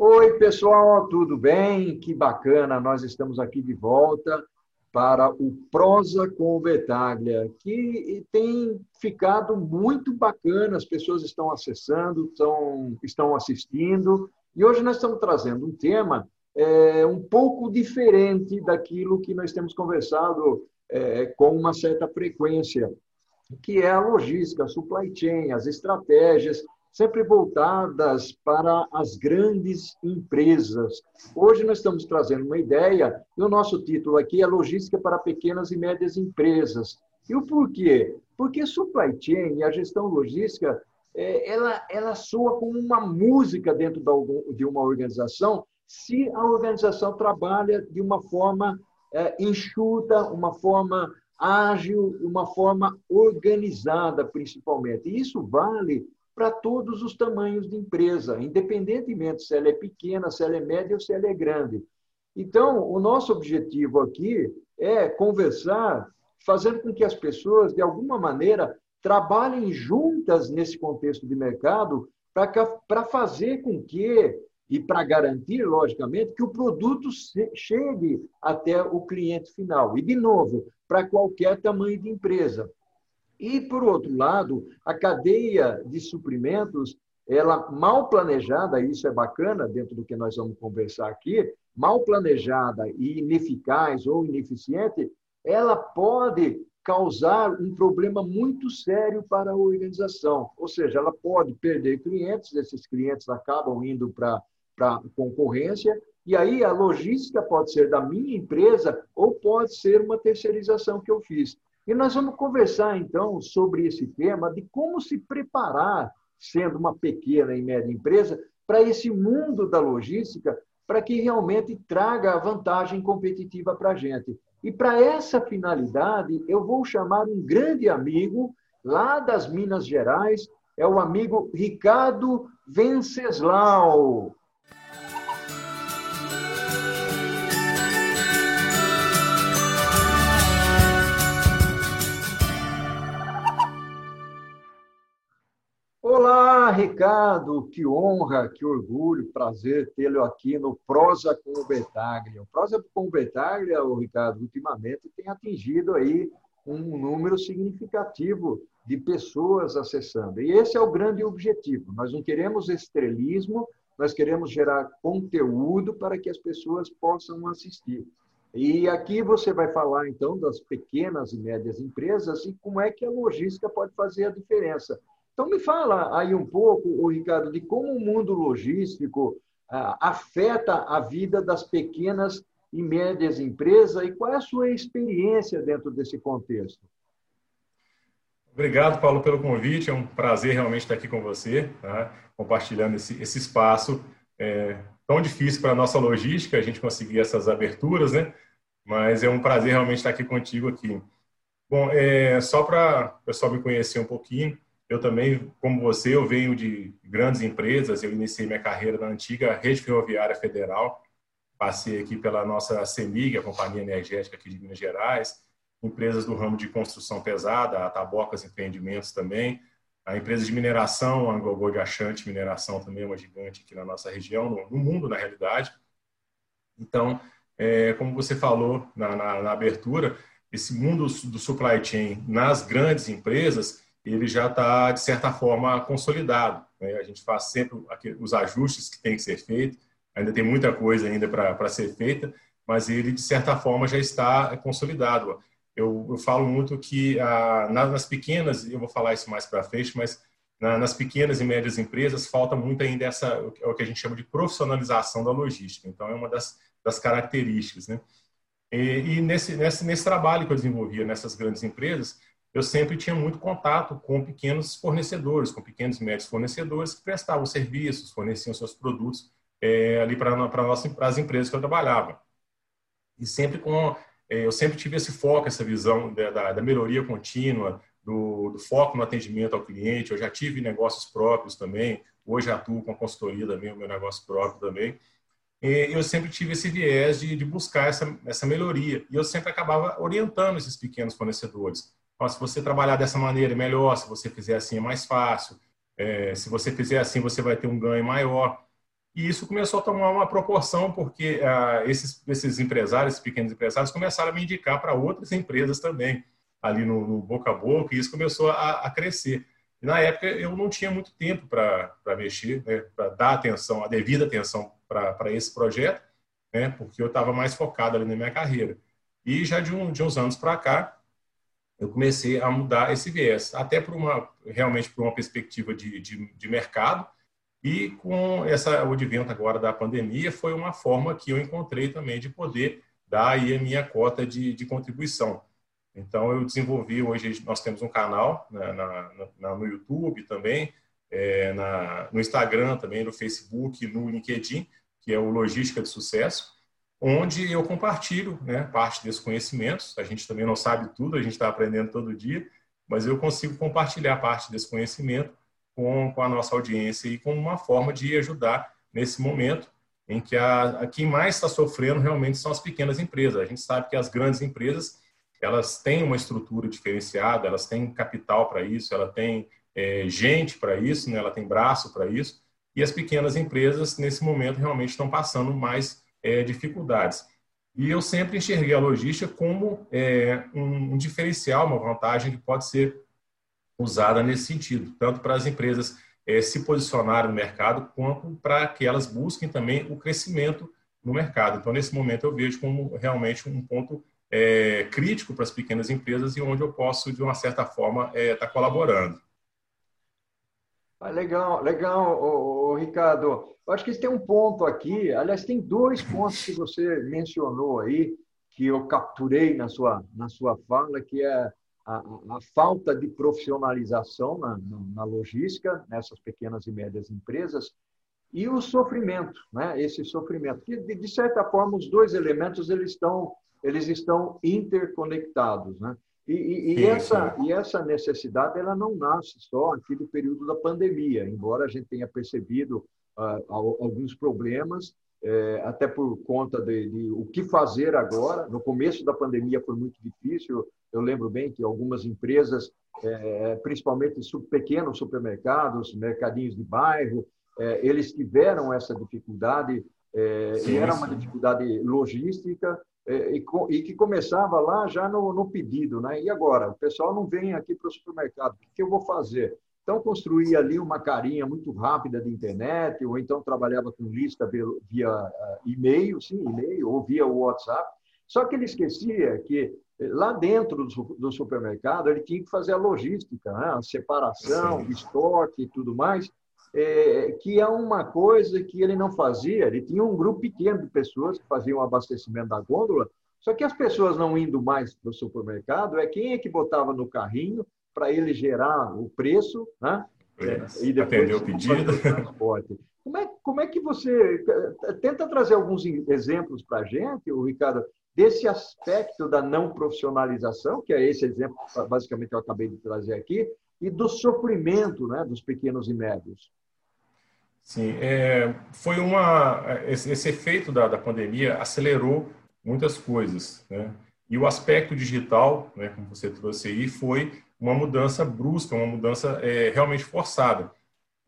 Oi, pessoal, tudo bem? Que bacana, nós estamos aqui de volta para o Prosa com Betaglia, que tem ficado muito bacana, as pessoas estão acessando, estão, estão assistindo, e hoje nós estamos trazendo um tema é, um pouco diferente daquilo que nós temos conversado é, com uma certa frequência, que é a logística, a supply chain, as estratégias sempre voltadas para as grandes empresas. Hoje nós estamos trazendo uma ideia, e o nosso título aqui é Logística para Pequenas e Médias Empresas. E o porquê? Porque supply chain e a gestão logística, é, ela, ela soa como uma música dentro de uma organização se a organização trabalha de uma forma é, enxuta, uma forma ágil, uma forma organizada, principalmente. E isso vale para todos os tamanhos de empresa, independentemente se ela é pequena, se ela é média ou se ela é grande. Então, o nosso objetivo aqui é conversar, fazendo com que as pessoas, de alguma maneira, trabalhem juntas nesse contexto de mercado para fazer com que, e para garantir, logicamente, que o produto chegue até o cliente final. E, de novo, para qualquer tamanho de empresa. E, por outro lado, a cadeia de suprimentos, ela mal planejada, isso é bacana dentro do que nós vamos conversar aqui, mal planejada e ineficaz ou ineficiente, ela pode causar um problema muito sério para a organização. Ou seja, ela pode perder clientes, esses clientes acabam indo para a concorrência, e aí a logística pode ser da minha empresa ou pode ser uma terceirização que eu fiz. E nós vamos conversar, então, sobre esse tema de como se preparar, sendo uma pequena e média empresa, para esse mundo da logística, para que realmente traga a vantagem competitiva para a gente. E para essa finalidade, eu vou chamar um grande amigo lá das Minas Gerais, é o amigo Ricardo Venceslau. Ricardo, que honra, que orgulho, prazer tê-lo aqui no Prosa com o Betaglia. O Prosa com o Betaglia, o Ricardo, ultimamente tem atingido aí um número significativo de pessoas acessando. E esse é o grande objetivo. Nós não queremos estrelismo, nós queremos gerar conteúdo para que as pessoas possam assistir. E aqui você vai falar, então, das pequenas e médias empresas e como é que a logística pode fazer a diferença então, me fala aí um pouco, Ricardo, de como o mundo logístico ah, afeta a vida das pequenas e médias empresas e qual é a sua experiência dentro desse contexto. Obrigado, Paulo, pelo convite. É um prazer realmente estar aqui com você, tá? compartilhando esse, esse espaço é, tão difícil para a nossa logística, a gente conseguir essas aberturas, né? Mas é um prazer realmente estar aqui contigo aqui. Bom, é, só para o pessoal me conhecer um pouquinho, eu também, como você, eu venho de grandes empresas. Eu iniciei minha carreira na antiga Rede Ferroviária Federal. Passei aqui pela nossa CEMIG, a Companhia Energética aqui de Minas Gerais. Empresas do ramo de construção pesada, a Tabocas Empreendimentos também. A empresa de mineração, a Angogô de Achante Mineração também é uma gigante aqui na nossa região, no mundo, na realidade. Então, é, como você falou na, na, na abertura, esse mundo do supply chain nas grandes empresas ele já está, de certa forma, consolidado. Né? A gente faz sempre os ajustes que tem que ser feito, ainda tem muita coisa ainda para ser feita, mas ele, de certa forma, já está consolidado. Eu, eu falo muito que ah, nas pequenas, eu vou falar isso mais para frente, mas na, nas pequenas e médias empresas falta muito ainda essa, é o que a gente chama de profissionalização da logística. Então, é uma das, das características. Né? E, e nesse, nesse, nesse trabalho que eu desenvolvia nessas grandes empresas, eu sempre tinha muito contato com pequenos fornecedores, com pequenos e médios fornecedores que prestavam serviços, forneciam seus produtos é, ali para as empresas que eu trabalhava. E sempre com, é, eu sempre tive esse foco, essa visão da, da, da melhoria contínua, do, do, foco no atendimento ao cliente. Eu já tive negócios próprios também, hoje atuo com a consultoria também, o meu negócio próprio também. E eu sempre tive esse viés de, de buscar essa, essa melhoria. E eu sempre acabava orientando esses pequenos fornecedores se você trabalhar dessa maneira é melhor, se você fizer assim é mais fácil, é, se você fizer assim você vai ter um ganho maior. E isso começou a tomar uma proporção porque ah, esses, esses empresários, esses pequenos empresários, começaram a me indicar para outras empresas também, ali no, no, boca a boca, e isso começou a, a crescer. E na época eu não tinha muito tempo para mexer, né, para dar atenção, a devida atenção para esse projeto, né, porque eu estava mais focado ali na minha carreira. E já de, um, de uns anos para cá, eu comecei a mudar esse viés, até por uma, realmente por uma perspectiva de, de, de mercado, e com essa, o advento agora da pandemia, foi uma forma que eu encontrei também de poder dar aí a minha cota de, de contribuição. Então, eu desenvolvi, hoje nós temos um canal né, na, na, no YouTube também, é, na, no Instagram também, no Facebook, no LinkedIn, que é o Logística de Sucesso, onde eu compartilho né, parte desses conhecimentos. A gente também não sabe tudo, a gente está aprendendo todo dia, mas eu consigo compartilhar parte desse conhecimento com, com a nossa audiência e como uma forma de ajudar nesse momento em que a, a quem mais está sofrendo realmente são as pequenas empresas. A gente sabe que as grandes empresas elas têm uma estrutura diferenciada, elas têm capital para isso, ela tem é, gente para isso, né? ela tem braço para isso, e as pequenas empresas, nesse momento, realmente estão passando mais é, dificuldades. E eu sempre enxerguei a logística como é, um, um, diferencial, uma vantagem que pode ser usada nesse sentido, tanto para as empresas é, se posicionarem no mercado, quanto para que elas busquem também o crescimento no mercado. Então, nesse momento, eu vejo como realmente um ponto é, crítico para as pequenas empresas e onde eu posso, de uma certa forma, estar é, tá colaborando. Ah, legal, legal, Ricardo. Eu acho que tem um ponto aqui, aliás, tem dois pontos que você mencionou aí, que eu capturei na sua, na sua fala, que é a, a falta de profissionalização na, na, logística, nessas pequenas e médias empresas, e o sofrimento, né? esse sofrimento. Que, de, de certa forma, os dois elementos eles estão eles estão interconectados, né? E, e, e essa, e essa necessidade ela não nasce só aqui do período da pandemia, embora a gente tenha percebido uh, alguns problemas, é, até por conta de, de, o que fazer agora. No começo da pandemia foi muito difícil. Eu lembro bem que algumas empresas, é, principalmente pequenos supermercados, mercadinhos de bairro, é, eles tiveram essa dificuldade sim, e era uma dificuldade logística e, e, que começava lá já no, no, pedido, né? E agora? O pessoal não vem aqui para o supermercado, o que eu vou fazer? Então, construía ali uma carinha muito rápida de internet, ou então trabalhava com lista via, via uh, e-mail, sim, e-mail, ou via WhatsApp. Só que ele esquecia que eh, lá dentro do, do supermercado ele tinha que fazer a logística, né? a separação, sim. estoque e tudo mais é, que é uma coisa que ele não fazia. Ele tinha um grupo pequeno de pessoas que faziam o abastecimento da gôndola, só que as pessoas não indo mais para o supermercado, é quem é que botava no carrinho para ele gerar o preço, né? É, e depois atender o pedido. transporte. Como é, como é que você tenta trazer alguns exemplos para a gente, o Ricardo, desse aspecto da não profissionalização, que é esse exemplo basicamente eu acabei de trazer aqui, e do sofrimento né, dos pequenos e médios? Sim, é, foi uma esse, esse efeito da, da, pandemia acelerou muitas coisas, né? E o aspecto digital, né, como você trouxe aí, foi uma mudança brusca, uma mudança é, realmente forçada.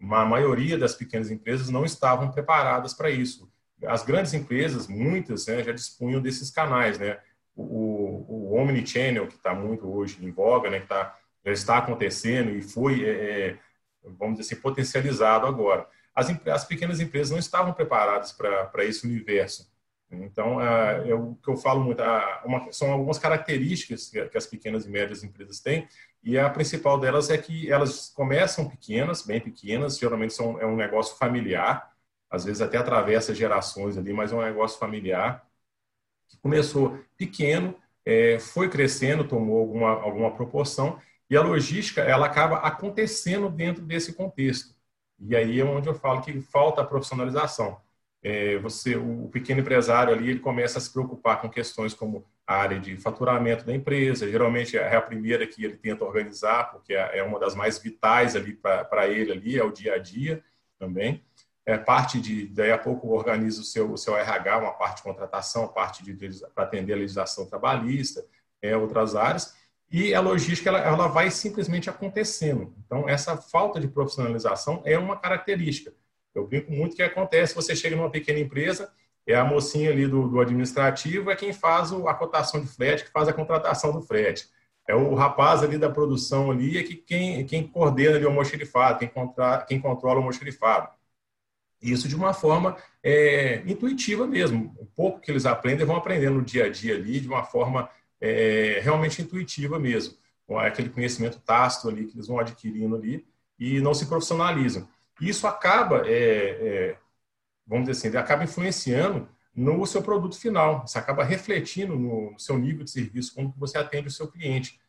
A maioria das pequenas empresas não estavam preparadas para isso. As grandes empresas, muitas, né, já dispunham desses canais, né? O, o omnichannel que está muito hoje em voga, né, que tá, já está acontecendo e foi, é, é vamos dizer assim, potencializado agora as, as pequenas empresas não estavam preparadas para esse universo. Então, é o que eu falo muito, uma, são algumas características que, que as pequenas e médias empresas têm, e a principal delas é que elas começam pequenas, bem pequenas, geralmente são, é um negócio familiar, às vezes até atravessa gerações ali, mas é um negócio familiar, que começou pequeno, é, foi crescendo, tomou alguma, alguma proporção, e a logística ela acaba acontecendo dentro desse contexto. E aí é onde eu falo que falta a profissionalização. É, você, o pequeno empresário ali, ele começa a se preocupar com questões como a área de faturamento da empresa. Geralmente é a primeira que ele tenta organizar, porque é, é uma das mais vitais ali para ele ali, é o dia a dia também. É parte de, daí a pouco organiza o seu, o seu RH, uma parte de contratação, parte de para atender a legislação trabalhista, é, outras áreas. E a logística ela, ela vai simplesmente acontecendo. Então, essa falta de profissionalização é uma característica. Eu brinco muito que acontece, você chega numa pequena empresa, é a mocinha ali do, do administrativo, é quem faz a cotação de frete, que faz a contratação do frete. É o rapaz ali da produção ali, é que quem, quem coordena ali o almoxerifado, quem, contra, quem controla o almoxerifado. Isso de uma forma é, intuitiva mesmo. O pouco que eles aprendem, vão aprendendo no dia a dia ali, de uma forma é, realmente intuitiva mesmo. Com aquele conhecimento tácito ali que eles vão adquirindo ali e não se profissionalizam. Isso acaba é, é vamos dizer assim, acaba influenciando no seu produto final. Isso acaba refletindo no seu nível de serviço, como você atende o seu cliente.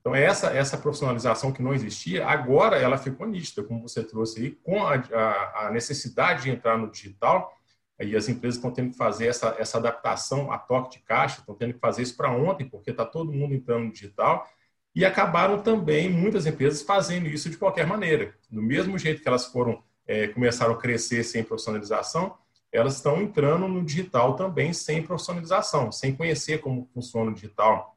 Então, essa, essa profissionalização que não existia, agora ela ficou nítida, como você trouxe aí, com a, a, a necessidade de entrar no digital, aí as empresas estão tendo que fazer essa, essa adaptação a toque de caixa, estão tendo que fazer isso para ontem, porque está todo mundo entrando no digital, e acabaram também muitas empresas fazendo isso de qualquer maneira. Do mesmo jeito que elas foram é, começaram a crescer sem profissionalização, elas estão entrando no digital também sem profissionalização, sem conhecer como funciona o digital,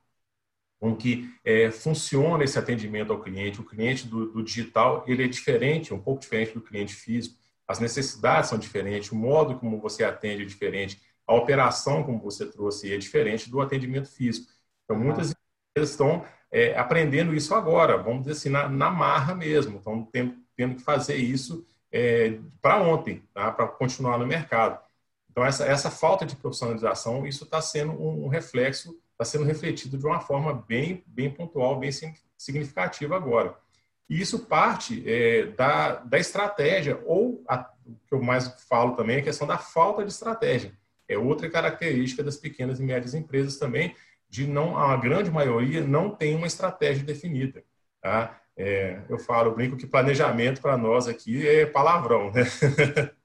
como que é, funciona esse atendimento ao cliente. O cliente do, do, digital ele é diferente, um pouco diferente do cliente físico. As necessidades são diferentes, o modo como você atende é diferente, a operação como você trouxe é diferente do atendimento físico. Então muitas empresas estão é, aprendendo isso agora, vamos dizer assim na, na marra mesmo, estão tendo, tendo que fazer isso é, para ontem, tá? para continuar no mercado. Então, essa, essa falta de profissionalização, isso está sendo um reflexo, está sendo refletido de uma forma bem, bem pontual, bem significativa agora. E isso parte é, da, da estratégia, ou a, o que eu mais falo também é a questão da falta de estratégia. É outra característica das pequenas e médias empresas também, de não, a grande maioria não tem uma estratégia definida. Tá? É, eu falo, brinco que planejamento para nós aqui é palavrão, né?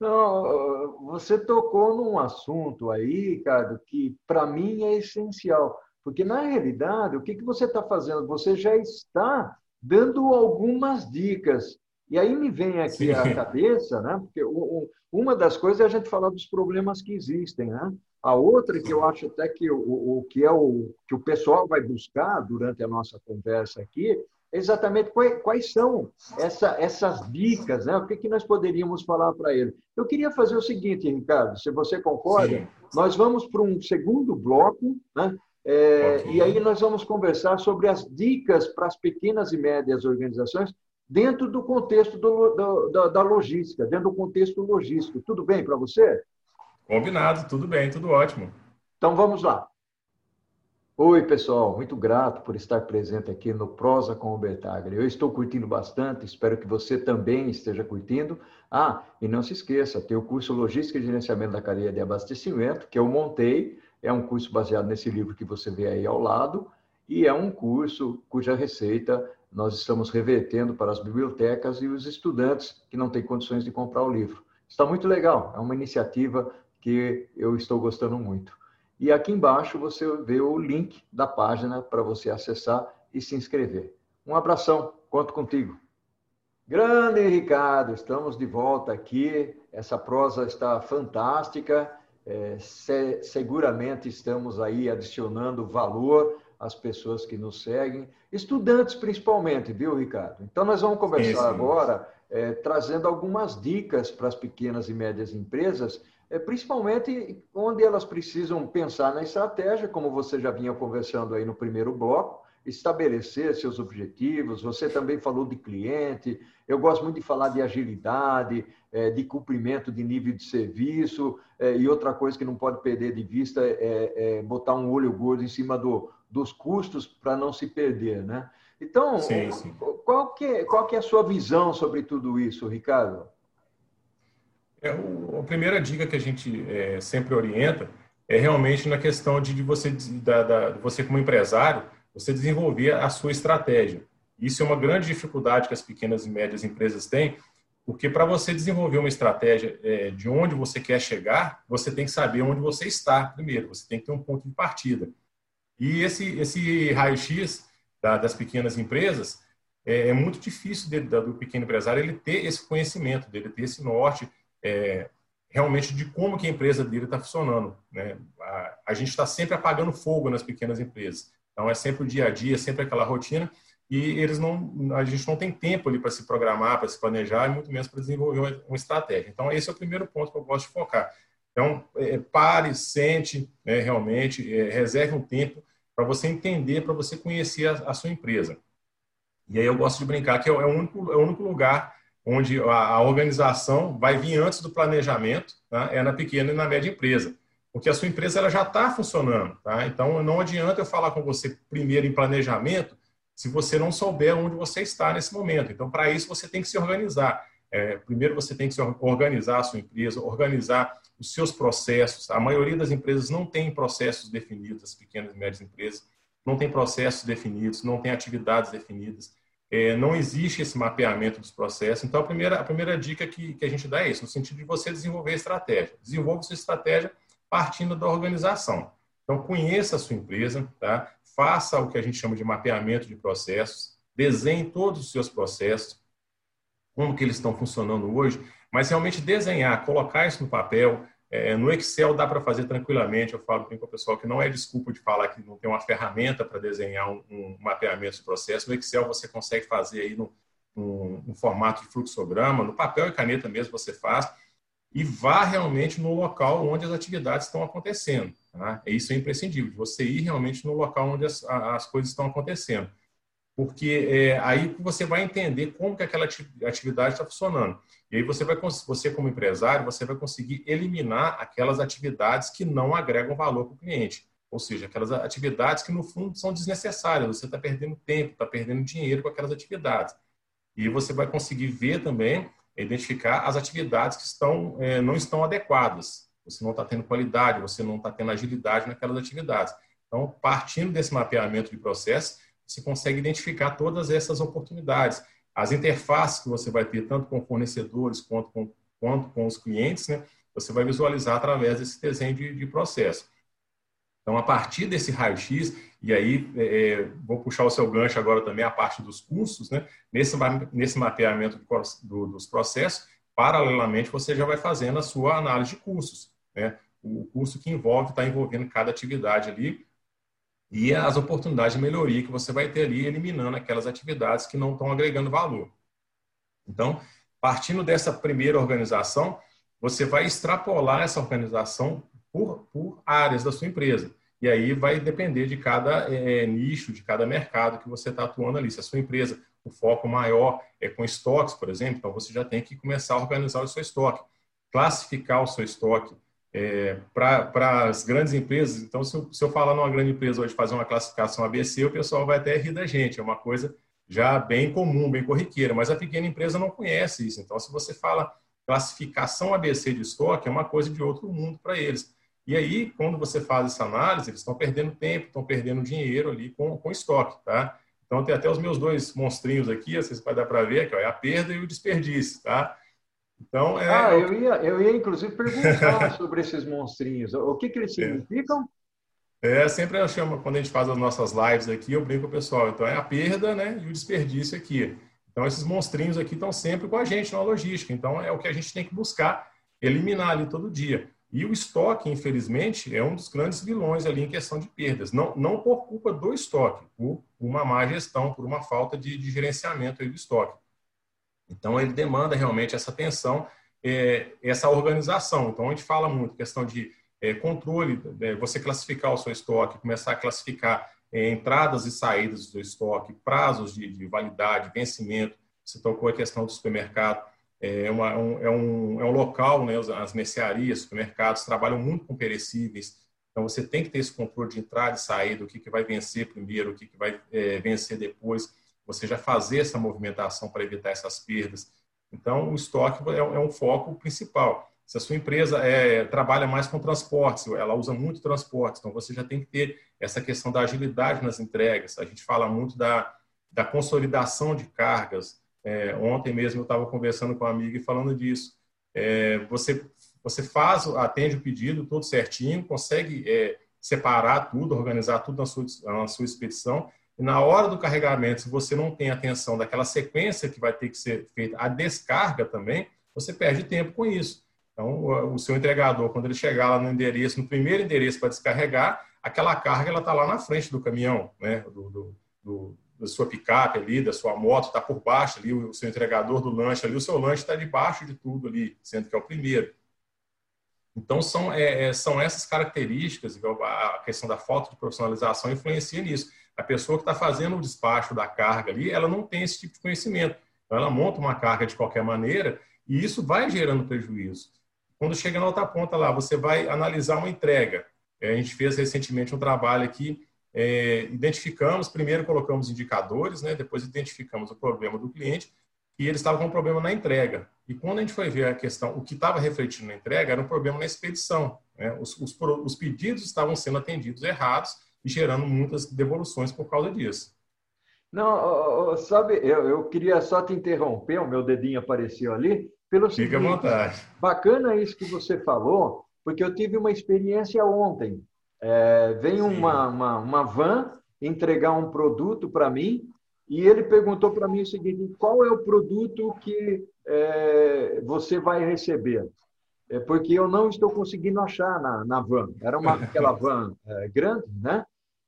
Não, você tocou num assunto aí, Ricardo, que para mim é essencial. Porque, na realidade, o que, que você está fazendo? Você já está dando algumas dicas. E aí me vem aqui Sim. a cabeça, né? Porque uma das coisas é a gente falar dos problemas que existem, né? A outra que eu acho até que o, o que é o que o pessoal vai buscar durante a nossa conversa aqui exatamente quais, quais são essa, essas dicas, né? o que, que nós poderíamos falar para ele. Eu queria fazer o seguinte, Ricardo, se você concorda, Sim. nós vamos para um segundo bloco, né? É, e aí nós vamos conversar sobre as dicas para as pequenas e médias organizações dentro do contexto do, do, da, da logística, dentro do contexto logístico. Tudo bem para você? Combinado, tudo bem, tudo ótimo. Então vamos lá. Oi, pessoal, muito grato por estar presente aqui no Prosa com o Bertaglia. Eu estou curtindo bastante, espero que você também esteja curtindo. Ah, e não se esqueça, tem o curso Logística e Gerenciamento da Cadeia de Abastecimento, que eu montei, é um curso baseado nesse livro que você vê aí ao lado, e é um curso cuja receita nós estamos revertendo para as bibliotecas e os estudantes que não têm condições de comprar o livro. Está muito legal, é uma iniciativa que eu estou gostando muito. E aqui embaixo você vê o link da página para você acessar e se inscrever. Um abração, conto contigo. Grande Ricardo, estamos de volta aqui. Essa prosa está fantástica. É, se, seguramente estamos aí adicionando valor às pessoas que nos seguem, estudantes principalmente, viu, Ricardo? Então, nós vamos conversar sim, sim. agora é, trazendo algumas dicas para as pequenas e médias empresas é, principalmente onde elas precisam pensar na estratégia, como você já vinha conversando aí no primeiro bloco, estabelecer seus objetivos. Você também falou de cliente. Eu gosto muito de falar de agilidade, é, de cumprimento de nível de serviço. É, e outra coisa que não pode perder de vista é, é botar um olho gordo em cima do, dos custos para não se perder, né? Então, sim, sim. Qual, que, qual que é a sua visão sobre tudo isso, Ricardo? É, o, a primeira dica que a gente é, sempre orienta é realmente na questão de, de você, da, da, você como empresário, você desenvolver a sua estratégia. Isso é uma grande dificuldade que as pequenas e médias empresas têm, porque para você desenvolver uma estratégia é, de onde você quer chegar, você tem que saber onde você está primeiro, você tem que ter um ponto de partida. E esse, esse raio-x da, das pequenas empresas é, é muito difícil do pequeno empresário ele ter esse conhecimento, dele ter esse norte, é, realmente de como que a empresa dele está funcionando. Né? A, a gente está sempre apagando fogo nas pequenas empresas. Então, é sempre o dia a dia, sempre aquela rotina. e eles não, a gente não tem tempo ali para se programar, para se planejar, e muito menos para desenvolver uma estratégia. Então, esse é o primeiro ponto que eu gosto de focar. Então, é, pare, sente, né, realmente, é, reserve um tempo para você entender, para você conhecer a, a, sua empresa. E aí eu gosto de brincar que é o único, é o único lugar onde a, a organização vai vir antes do planejamento, tá? é na pequena e na média empresa. Porque a sua empresa ela já está funcionando. Tá? Então, não adianta eu falar com você primeiro em planejamento se você não souber onde você está nesse momento. Então, para isso, você tem que se organizar. É, primeiro, você tem que organizar a sua empresa, organizar os seus processos. A maioria das empresas não tem processos definidos, as pequenas e médias empresas não tem processos definidos, não tem atividades definidas. É, não existe esse mapeamento dos processos. Então, a primeira, a primeira dica que, que a gente dá é isso, no sentido de você desenvolver estratégia. Desenvolva sua estratégia partindo da organização. Então, conheça a sua empresa, tá? faça o que a gente chama de mapeamento de processos, desenhe todos os seus processos, como que eles estão funcionando hoje, mas realmente desenhar, colocar isso no papel, é, no Excel dá para fazer tranquilamente. Eu falo com o pessoal que não é desculpa de falar que não tem uma ferramenta para desenhar um, um, mapeamento de processo. No Excel você consegue fazer aí no, no, no, formato de fluxograma, no papel e caneta mesmo você faz, e vá realmente no local onde as atividades estão acontecendo. Tá? Isso é imprescindível, você ir realmente no local onde as, as coisas estão acontecendo. Porque é aí você vai entender como que aquela atividade está funcionando. E aí você vai, você como empresário, você vai conseguir eliminar aquelas atividades que não agregam valor para o cliente. Ou seja, aquelas atividades que no fundo são desnecessárias. Você está perdendo tempo, está perdendo dinheiro com aquelas atividades. E você vai conseguir ver também, identificar as atividades que estão, é, não estão adequadas. Você não está tendo qualidade, você não está tendo agilidade naquelas atividades. Então, partindo desse mapeamento de processo, você consegue identificar todas essas oportunidades as interfaces que você vai ter, tanto com fornecedores quanto com, quanto com os clientes, né, você vai visualizar através desse desenho de, de processo. Então, a partir desse raio-x, e aí é, é vou puxar o seu gancho agora também, a parte dos custos, né, nesse, nesse mapeamento do, dos processos, paralelamente você já vai fazendo a sua análise de custos. Né, o custo que envolve, está envolvendo cada atividade ali, e as oportunidades de melhoria que você vai ter ali, eliminando aquelas atividades que não estão agregando valor. Então, partindo dessa primeira organização, você vai extrapolar essa organização por, por áreas da sua empresa. E aí vai depender de cada é, nicho, de cada mercado que você está atuando ali. Se a sua empresa, o foco maior é com estoques, por exemplo, então você já tem que começar a organizar o seu estoque, classificar o seu estoque, é, para as grandes empresas, então, se eu, se eu falar numa grande empresa hoje fazer uma classificação ABC, o pessoal vai até rir da gente, é uma coisa já bem comum, bem corriqueira, mas a pequena empresa não conhece isso. Então, se você fala classificação ABC de estoque, é uma coisa de outro mundo para eles. E aí, quando você faz essa análise, eles estão perdendo tempo, estão perdendo dinheiro ali com, com estoque, tá? Então, tem até os meus dois monstrinhos aqui, vocês podem dar para ver, que é a perda e o desperdício, tá? Então, é... Ah, eu ia, eu ia inclusive perguntar sobre esses monstrinhos. O que, que eles é. significam? É, sempre eu chamo, quando a gente faz as nossas lives aqui, eu brinco com o pessoal. Então, é a perda né, e o desperdício aqui. Então, esses monstrinhos aqui estão sempre com a gente na logística. Então, é o que a gente tem que buscar eliminar ali todo dia. E o estoque, infelizmente, é um dos grandes vilões ali em questão de perdas. Não, não por culpa do estoque, por uma má gestão, por uma falta de, de gerenciamento do estoque. Então, ele demanda realmente essa atenção, é, essa organização. Então, a gente fala muito questão de é, controle, é, você classificar o seu estoque, começar a classificar é, entradas e saídas do estoque, prazos de, de, validade, vencimento. Você tocou a questão do supermercado. É, uma, um, é, um, é um local, né, as mercearias, supermercados trabalham muito com perecíveis. Então, você tem que ter esse controle de entrada e saída, o que, que vai vencer primeiro, o que, que vai é, vencer depois você já fazer essa movimentação para evitar essas perdas. Então, o estoque é, é um foco principal. Se a sua empresa é, trabalha mais com transportes, ela usa muito transportes, então você já tem que ter essa questão da agilidade nas entregas. A gente fala muito da, da consolidação de cargas. É, ontem mesmo eu estava conversando com uma amiga e falando disso. É, você, você faz, atende o pedido todo certinho, consegue é, separar tudo, organizar tudo na sua, na sua expedição, e na hora do carregamento, se você não tem atenção daquela sequência que vai ter que ser feita a descarga também, você perde tempo com isso. Então, o seu entregador, quando ele chegar lá no endereço, no primeiro endereço para descarregar, aquela carga ela está lá na frente do caminhão, né? do, do, do, da sua picape ali, da sua moto, está por baixo ali, o seu entregador do lanche ali, o seu lanche está debaixo de tudo ali, sendo que é o primeiro. Então, são, é, é são essas características, a questão da falta de profissionalização influencia nisso. A pessoa que está fazendo o despacho da carga ali, ela não tem esse tipo de conhecimento. Então, ela monta uma carga de qualquer maneira e isso vai gerando prejuízo. Quando chega na outra ponta lá, você vai analisar uma entrega. É, a gente fez recentemente um trabalho aqui é, identificamos, primeiro colocamos indicadores, né, depois identificamos o problema do cliente e ele estava com um problema na entrega. E quando a gente foi ver a questão, o que estava refletindo na entrega era um problema na expedição. Né? Os, os, os pedidos estavam sendo atendidos errados e gerando muitas devoluções por causa disso. Não, sabe, eu, eu queria só te interromper, o meu dedinho apareceu ali, pelo Fica seguinte, à vontade. Bacana isso que você falou, porque eu tive uma experiência ontem. É, vem uma, uma, uma van entregar um produto para mim e ele perguntou para mim o seguinte: qual é o produto que é, você vai receber? É porque eu não estou conseguindo achar na, na van. Era uma, aquela van é, grande, né?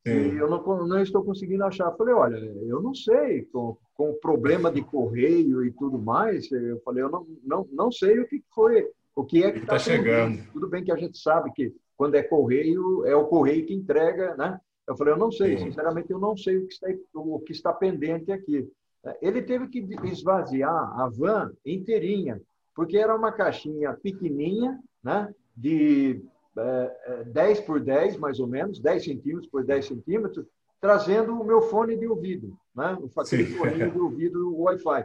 Sim. E eu não, não estou conseguindo achar. Eu falei: olha, eu não sei, com, com o problema de correio e tudo mais, eu falei: eu não, não, não sei o que foi, o que é que está tá chegando. Tudo bem que a gente sabe que quando é correio, é o correio que entrega, né? Eu falei, eu não sei, sinceramente, eu não sei o que, está, o que está pendente aqui. Ele teve que esvaziar a van inteirinha, porque era uma caixinha pequenininha, né? De é, 10 é, por 10, mais ou menos, 10 centímetros por 10 centímetros, trazendo o meu fone de ouvido, né? Aquele fone de ouvido Wi-Fi.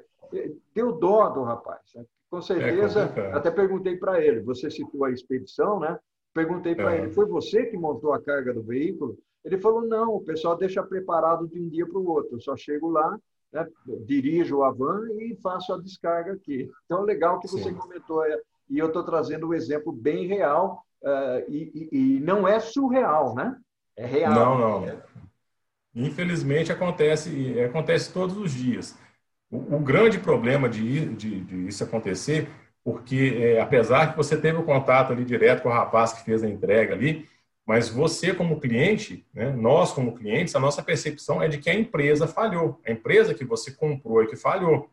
Deu dó do rapaz. Né? Com certeza, é até perguntei para ele, você citou a expedição, né? Perguntei para é. ele: foi você que montou a carga do veículo? Ele falou: não, o pessoal deixa preparado de um dia para o outro. Eu só chego lá, né, dirijo a van e faço a descarga aqui. Então, legal que você Sim. comentou. É, e eu estou trazendo um exemplo bem real uh, e, e, e, não é surreal, né? É real. Não, não. Infelizmente acontece, acontece todos os dias. O, o grande problema de, de, de isso acontecer porque é, apesar que você teve o contato ali direto com o rapaz que fez a entrega ali, mas você como cliente, né, nós como clientes, a nossa percepção é de que a empresa falhou, a empresa que você comprou e que falhou.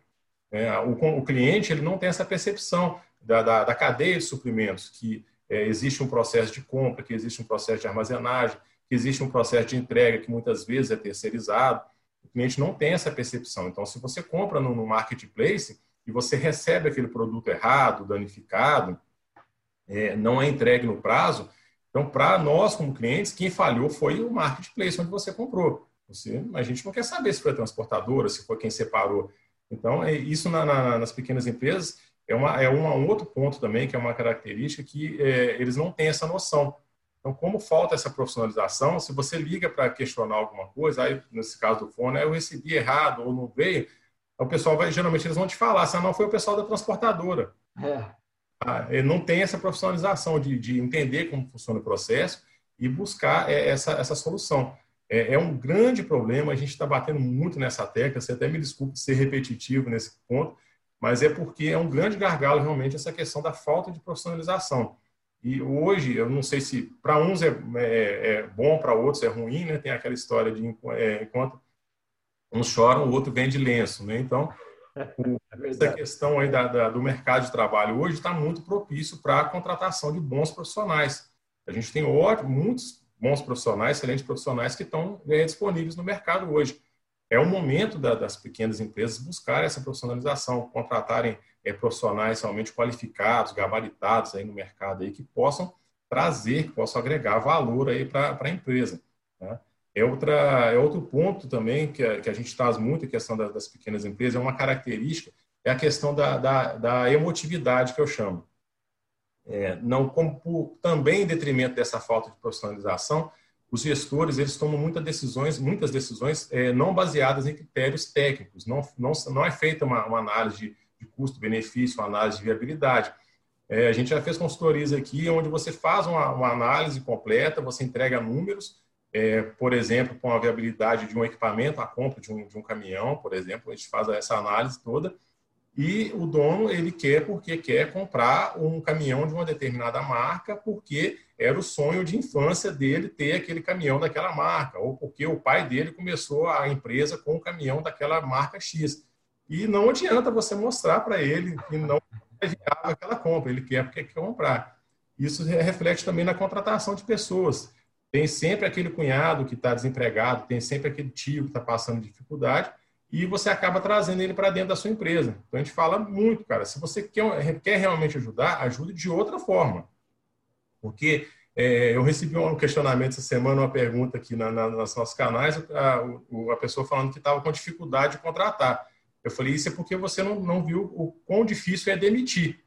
É, o, o, cliente ele não tem essa percepção da, da, da cadeia de suprimentos, que é, existe um processo de compra, que existe um processo de armazenagem, que existe um processo de entrega que muitas vezes é terceirizado. O cliente não tem essa percepção. Então, se você compra no, no marketplace, e você recebe aquele produto errado, danificado, é, não é entregue no prazo, então, para nós, como clientes, quem falhou foi o marketplace onde você comprou. Você, a gente não quer saber se foi a transportadora, se foi quem separou. Então, é, isso na, na, nas pequenas empresas é, uma, é um outro ponto também, que é uma característica que é, eles não têm essa noção. Então, como falta essa profissionalização, se você liga para questionar alguma coisa, aí, nesse caso do fone, eu recebi errado ou não veio, o pessoal vai, geralmente, eles vão te falar, se não foi o pessoal da transportadora. É. Ah, não tem essa profissionalização de, de entender como funciona o processo e buscar é, essa, essa solução. É, é um grande problema, a gente está batendo muito nessa tecla, você até me desculpe de ser repetitivo nesse ponto, mas é porque é um grande gargalo realmente essa questão da falta de profissionalização. E hoje, eu não sei se para uns é, é, é bom, para outros é ruim, né? tem aquela história de é, enquanto uns choram, o outro vende lenço, né? Então, é essa questão aí da, da, do mercado de trabalho hoje está muito propício para a contratação de bons profissionais. A gente tem ótimos, muitos bons profissionais, excelentes profissionais que estão é, disponíveis no mercado hoje. É o momento da, das pequenas empresas buscar essa profissionalização, contratarem é, profissionais realmente qualificados, gabaritados aí no mercado aí que possam trazer, que possam agregar valor aí para a empresa. Tá? É, outra, é outro ponto também que a, que a gente traz muito, a questão das, das pequenas empresas, é uma característica, é a questão da, da, da emotividade, que eu chamo. É, não como também em detrimento dessa falta de profissionalização, os gestores eles tomam muitas decisões, muitas decisões é, não baseadas em critérios técnicos. Não, não, não é feita uma, uma análise de, de custo-benefício, uma análise de viabilidade. É, a gente já fez consultorias aqui onde você faz uma, uma análise completa, você entrega números, é, por exemplo, com a viabilidade de um equipamento, a compra de um, de um caminhão, por exemplo, a gente faz essa análise toda e o dono ele quer porque quer comprar um caminhão de uma determinada marca porque era o sonho de infância dele ter aquele caminhão daquela marca ou porque o pai dele começou a empresa com um caminhão daquela marca X. E não adianta você mostrar para ele que não é viável aquela compra ele quer porque quer comprar. Isso reflete também na contratação de pessoas tem sempre aquele cunhado que está desempregado tem sempre aquele tio que está passando dificuldade e você acaba trazendo ele para dentro da sua empresa. Então a gente fala muito, cara, se você quer, quer realmente ajudar, ajude de outra forma. Porque é, eu recebi um questionamento essa semana, uma pergunta aqui na, na, nos nossos canais, a, a pessoa falando que estava com dificuldade de contratar. Eu falei, isso é porque você não, não viu o quão difícil é demitir.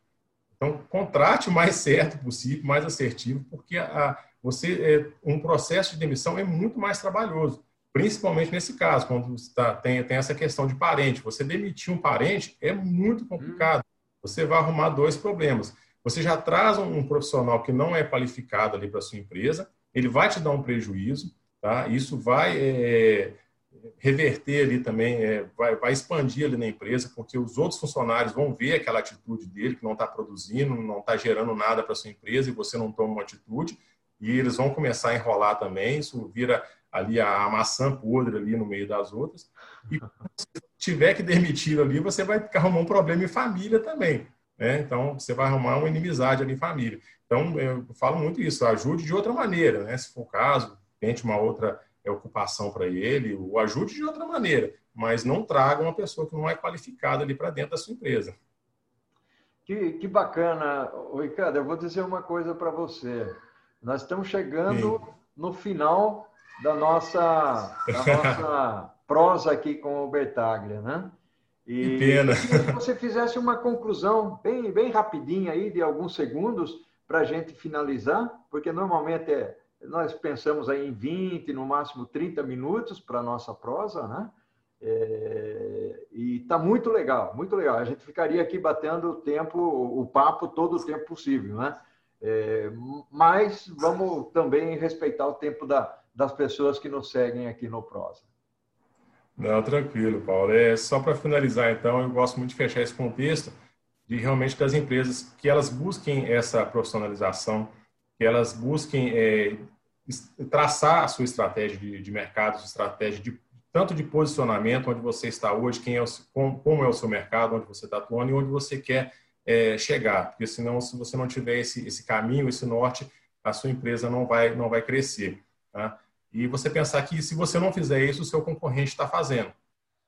Então, contrate o mais certo possível, mais assertivo, porque a, você é, um processo de demissão é muito mais trabalhoso. Principalmente nesse caso, quando tá, tem, tem essa questão de parente. Você demitir um parente é muito complicado. Você vai arrumar dois problemas. Você já traz um, um profissional que não é qualificado ali para sua empresa, ele vai te dar um prejuízo, tá? Isso vai é, reverter ali também, é, vai, vai expandir ali na empresa, porque os outros funcionários vão ver aquela atitude dele, que não está produzindo, não está gerando nada para sua empresa e você não toma uma atitude, e eles vão começar a enrolar também, isso vira ali a maçã podre ali no meio das outras. E se tiver que demitir ali, você vai arrumar um problema em família também. Né? Então, você vai arrumar uma inimizade ali em família. Então, eu falo muito isso, ajude de outra maneira, né? Se for o caso, tente uma outra é, ocupação para ele, o ajude de outra maneira, mas não traga uma pessoa que não é qualificada ali para dentro da sua empresa. Que, que bacana. Ricardo, eu vou dizer uma coisa para você. Nós estamos chegando Sim. no final da nossa, da nossa prosa aqui com o Bertaglia, né? E que pena. se você fizesse uma conclusão bem, bem rapidinha aí, de alguns segundos, para a gente finalizar, porque normalmente é, nós pensamos aí em 20, no máximo 30 minutos para a nossa prosa, né? É, e está muito legal, muito legal. A gente ficaria aqui batendo o tempo, o papo todo o tempo possível, né? É, mas vamos também respeitar o tempo da, das pessoas que nos seguem aqui no Prosa. Não, tranquilo, Paulo. É só para finalizar, então, eu gosto muito de fechar esse contexto de realmente das empresas que elas busquem essa profissionalização, que elas busquem é, traçar a sua estratégia de, de mercado, sua estratégia de tanto de posicionamento, onde você está hoje, quem é o, como, como é o seu mercado, onde você está atuando e onde você quer é, chegar, porque senão, se você não tiver esse, esse caminho, esse norte, a sua empresa não vai, não vai crescer. Tá? e você pensar que se você não fizer isso, o seu concorrente está fazendo.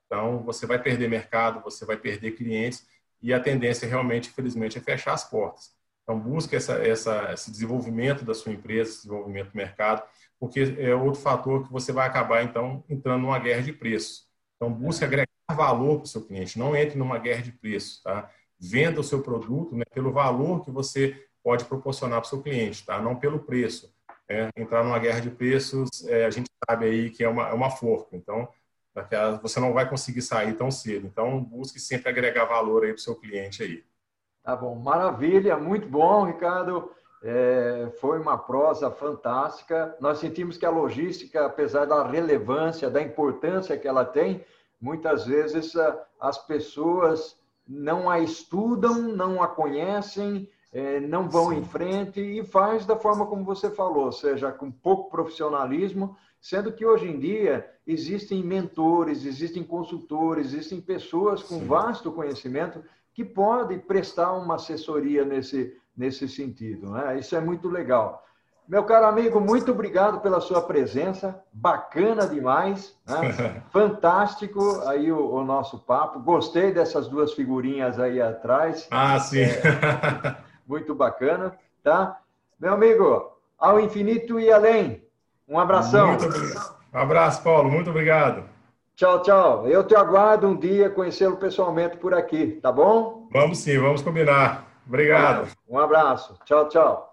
Então, você vai perder mercado, você vai perder clientes e a tendência realmente, infelizmente, é fechar as portas. Então, busque essa, essa, esse desenvolvimento da sua empresa, esse desenvolvimento do mercado, porque é outro fator que você vai acabar, então, entrando numa guerra de preços. Então, busque agregar valor para o seu cliente, não entre numa guerra de preços, tá? Venda o seu produto né, pelo valor que você pode proporcionar para o seu cliente, tá? Não pelo preço. É, entrar numa guerra de preços, é, a gente sabe aí que é uma, é uma forca. Então, você não vai conseguir sair tão cedo. Então, busque sempre agregar valor aí para o seu cliente aí. Tá bom, maravilha, muito bom, Ricardo. É, foi uma prosa fantástica. Nós sentimos que a logística, apesar da relevância, da importância que ela tem, muitas vezes as pessoas não a estudam, não a conhecem, é, não vão Sim. em frente e faz da forma como você falou, ou seja, com pouco profissionalismo, sendo que hoje em dia existem mentores, existem consultores, existem pessoas com Sim. vasto conhecimento que podem prestar uma assessoria nesse, nesse sentido. Né? Isso é muito legal. Meu caro amigo, muito obrigado pela sua presença, bacana demais, né? fantástico aí o, o, nosso papo. Gostei dessas duas figurinhas aí atrás. Ah, sim. É, muito bacana, tá? Meu amigo, ao infinito e além. Um abração. Muito obrigado. Um abraço, Paulo. Muito obrigado. Tchau, tchau. Eu te aguardo um dia conhecê-lo pessoalmente por aqui, tá bom? Vamos sim, vamos combinar. Obrigado. Um abraço. Tchau, tchau.